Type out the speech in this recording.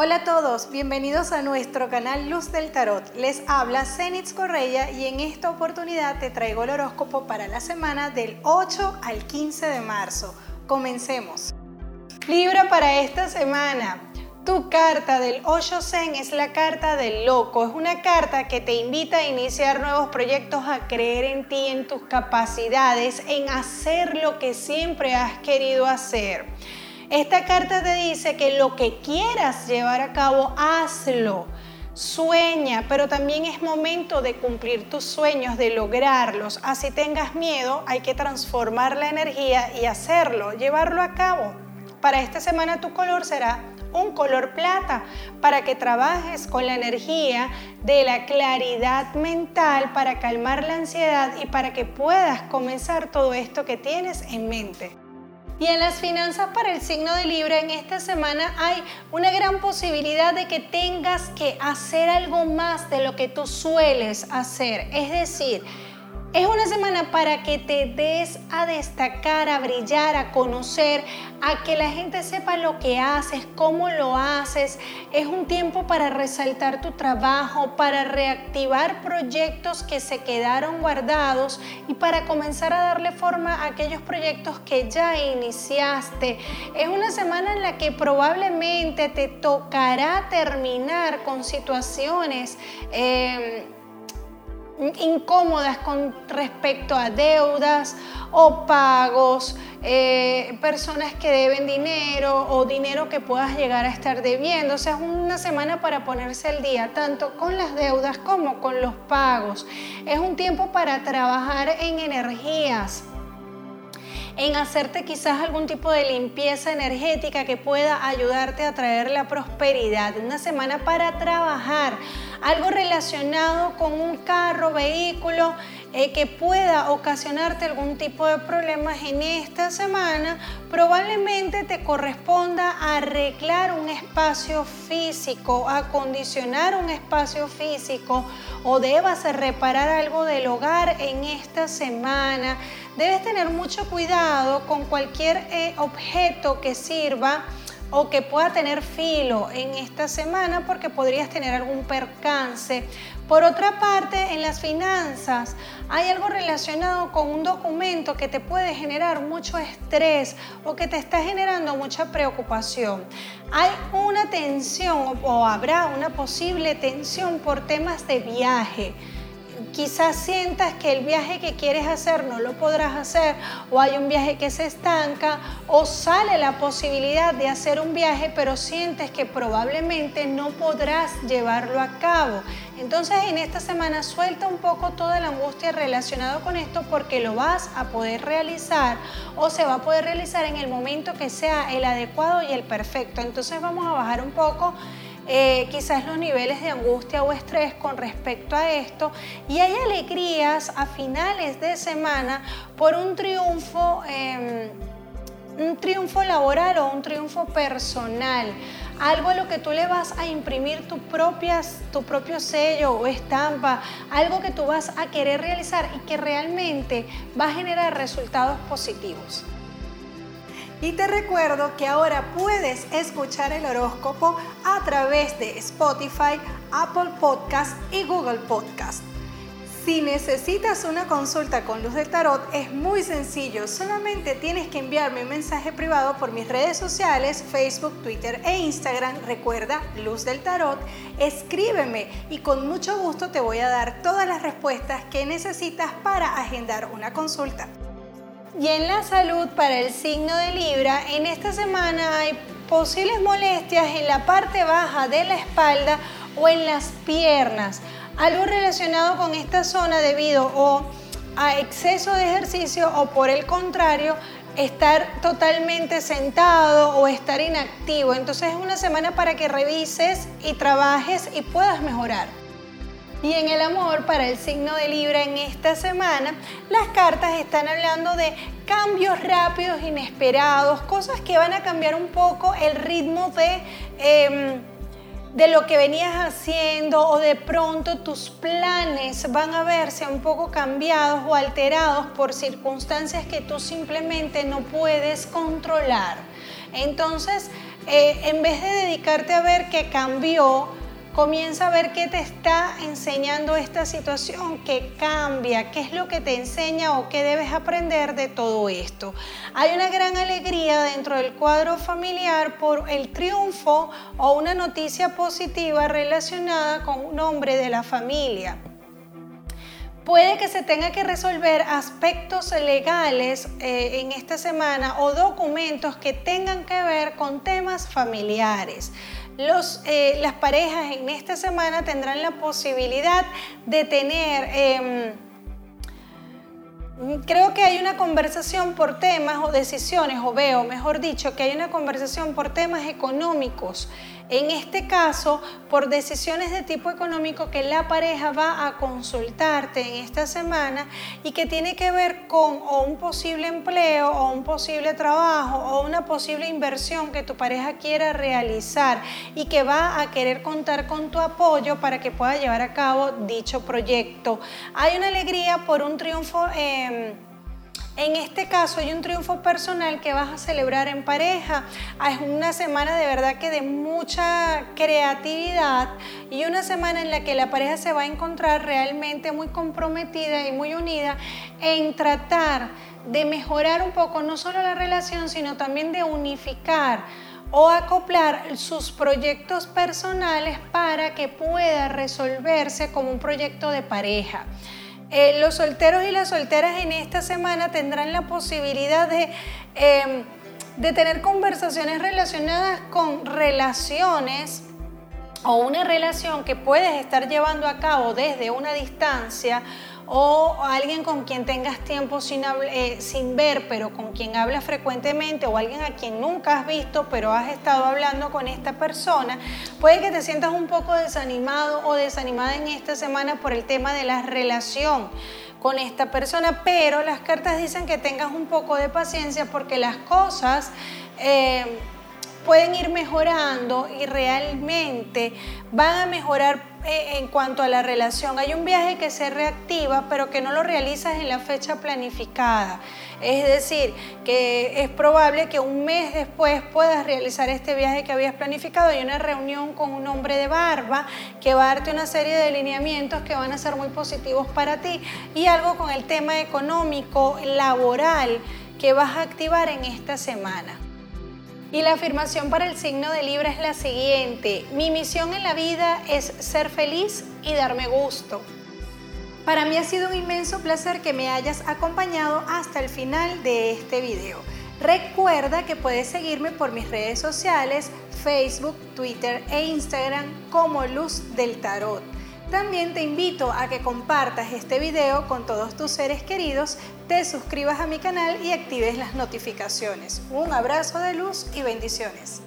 Hola a todos, bienvenidos a nuestro canal Luz del Tarot. Les habla Zenitz Correia y en esta oportunidad te traigo el horóscopo para la semana del 8 al 15 de marzo. Comencemos. Libra para esta semana. Tu carta del 8 Zen es la carta del loco. Es una carta que te invita a iniciar nuevos proyectos, a creer en ti, en tus capacidades, en hacer lo que siempre has querido hacer. Esta carta te dice que lo que quieras llevar a cabo, hazlo. Sueña, pero también es momento de cumplir tus sueños, de lograrlos. Así tengas miedo, hay que transformar la energía y hacerlo, llevarlo a cabo. Para esta semana tu color será un color plata para que trabajes con la energía de la claridad mental para calmar la ansiedad y para que puedas comenzar todo esto que tienes en mente. Y en las finanzas para el signo de Libra en esta semana hay una gran posibilidad de que tengas que hacer algo más de lo que tú sueles hacer. Es decir, es una semana para que te des a destacar, a brillar, a conocer, a que la gente sepa lo que haces, cómo lo haces. Es un tiempo para resaltar tu trabajo, para reactivar proyectos que se quedaron guardados y para comenzar a darle forma a aquellos proyectos que ya iniciaste. Es una semana en la que probablemente te tocará terminar con situaciones. Eh, incómodas con respecto a deudas o pagos, eh, personas que deben dinero o dinero que puedas llegar a estar debiendo. O sea, es una semana para ponerse al día, tanto con las deudas como con los pagos. Es un tiempo para trabajar en energías en hacerte quizás algún tipo de limpieza energética que pueda ayudarte a traer la prosperidad. Una semana para trabajar, algo relacionado con un carro, vehículo, eh, que pueda ocasionarte algún tipo de problemas en esta semana, probablemente te corresponda arreglar un espacio físico, acondicionar un espacio físico o debas reparar algo del hogar en esta semana. Debes tener mucho cuidado con cualquier eh, objeto que sirva o que pueda tener filo en esta semana porque podrías tener algún percance. Por otra parte, en las finanzas hay algo relacionado con un documento que te puede generar mucho estrés o que te está generando mucha preocupación. Hay una tensión o habrá una posible tensión por temas de viaje quizás sientas que el viaje que quieres hacer no lo podrás hacer o hay un viaje que se estanca o sale la posibilidad de hacer un viaje pero sientes que probablemente no podrás llevarlo a cabo. Entonces en esta semana suelta un poco toda la angustia relacionada con esto porque lo vas a poder realizar o se va a poder realizar en el momento que sea el adecuado y el perfecto. Entonces vamos a bajar un poco eh, quizás los niveles de angustia o estrés con respecto a esto y hay alegrías a finales de semana por un triunfo. Em, un triunfo laboral o un triunfo personal, algo a lo que tú le vas a imprimir tu, propias, tu propio sello o estampa, algo que tú vas a querer realizar y que realmente va a generar resultados positivos. Y te recuerdo que ahora puedes escuchar el horóscopo a través de Spotify, Apple Podcast y Google Podcast. Si necesitas una consulta con Luz del Tarot es muy sencillo, solamente tienes que enviarme un mensaje privado por mis redes sociales, Facebook, Twitter e Instagram. Recuerda, Luz del Tarot, escríbeme y con mucho gusto te voy a dar todas las respuestas que necesitas para agendar una consulta. Y en la salud para el signo de Libra, en esta semana hay posibles molestias en la parte baja de la espalda o en las piernas. Algo relacionado con esta zona debido o a exceso de ejercicio o por el contrario, estar totalmente sentado o estar inactivo. Entonces es una semana para que revises y trabajes y puedas mejorar. Y en el amor para el signo de Libra en esta semana, las cartas están hablando de cambios rápidos, inesperados, cosas que van a cambiar un poco el ritmo de, em, de lo que venías haciendo o de pronto tus planes van a verse un poco cambiados o alterados por circunstancias que tú simplemente no puedes controlar. Entonces, eh, en vez de dedicarte a ver qué cambió, comienza a ver qué te está enseñando esta situación, qué cambia, qué es lo que te enseña o qué debes aprender de todo esto. Hay una gran alegría dentro del cuadro familiar por el triunfo o una noticia positiva relacionada con un hombre de la familia puede que se tenga que resolver aspectos legales eh, en esta semana o documentos que tengan que ver con temas familiares. Eh, las parejas en esta semana tendrán la posibilidad de tener... Em, creo que hay una conversación por temas o decisiones, o veo, mejor dicho, que hay una conversación por temas económicos en este caso, por decisiones de tipo económico que la pareja va a consultarte en esta semana y que tiene que ver con o un posible empleo o un posible trabajo o una posible inversión que tu pareja quiera realizar y que va a querer contar con tu apoyo para que pueda llevar a cabo dicho proyecto. Hay una alegría por un triunfo. Em, en este caso hay un triunfo personal que vas a celebrar en pareja. Ah, es una semana de verdad que de mucha creatividad y una semana en la que la pareja se va a encontrar realmente muy comprometida y muy unida en tratar de mejorar un poco no solo la relación, sino también de unificar o acoplar sus proyectos personales para que pueda resolverse como un proyecto de pareja. Eh, los solteros y las solteras en esta semana tendrán la posibilidad de, em, de tener conversaciones relacionadas con relaciones o una relación que puedes estar llevando a cabo desde una distancia o alguien con quien tengas tiempo sin, eh, sin ver, pero con quien hablas frecuentemente, o alguien a quien nunca has visto, pero has estado hablando con esta persona, puede que te sientas un poco desanimado o desanimada en esta semana por el tema de la relación con esta persona, pero las cartas dicen que tengas un poco de paciencia porque las cosas... Eh, pueden ir mejorando y realmente van a mejorar eh, en cuanto a la relación. Hay un viaje que se reactiva, pero que no lo realizas en la fecha planificada. Es decir, que es probable que un mes después puedas realizar este viaje que habías planificado. Hay una reunión con un hombre de barba que va a darte una serie de lineamientos que van a ser muy positivos para ti y algo con el tema económico, laboral que vas a activar en esta semana. Y la afirmación para el signo de Libra es la siguiente. Mi misión en la vida es ser feliz y darme gusto. Para mí ha sido un inmenso placer que me hayas acompañado hasta el final de este video. Recuerda que puedes seguirme por mis redes sociales, Facebook, Twitter e Instagram como Luz del Tarot. También te invito a que compartas este video con todos tus seres queridos, te suscribas a mi canal y actives las notificaciones. Un abrazo de luz y bendiciones.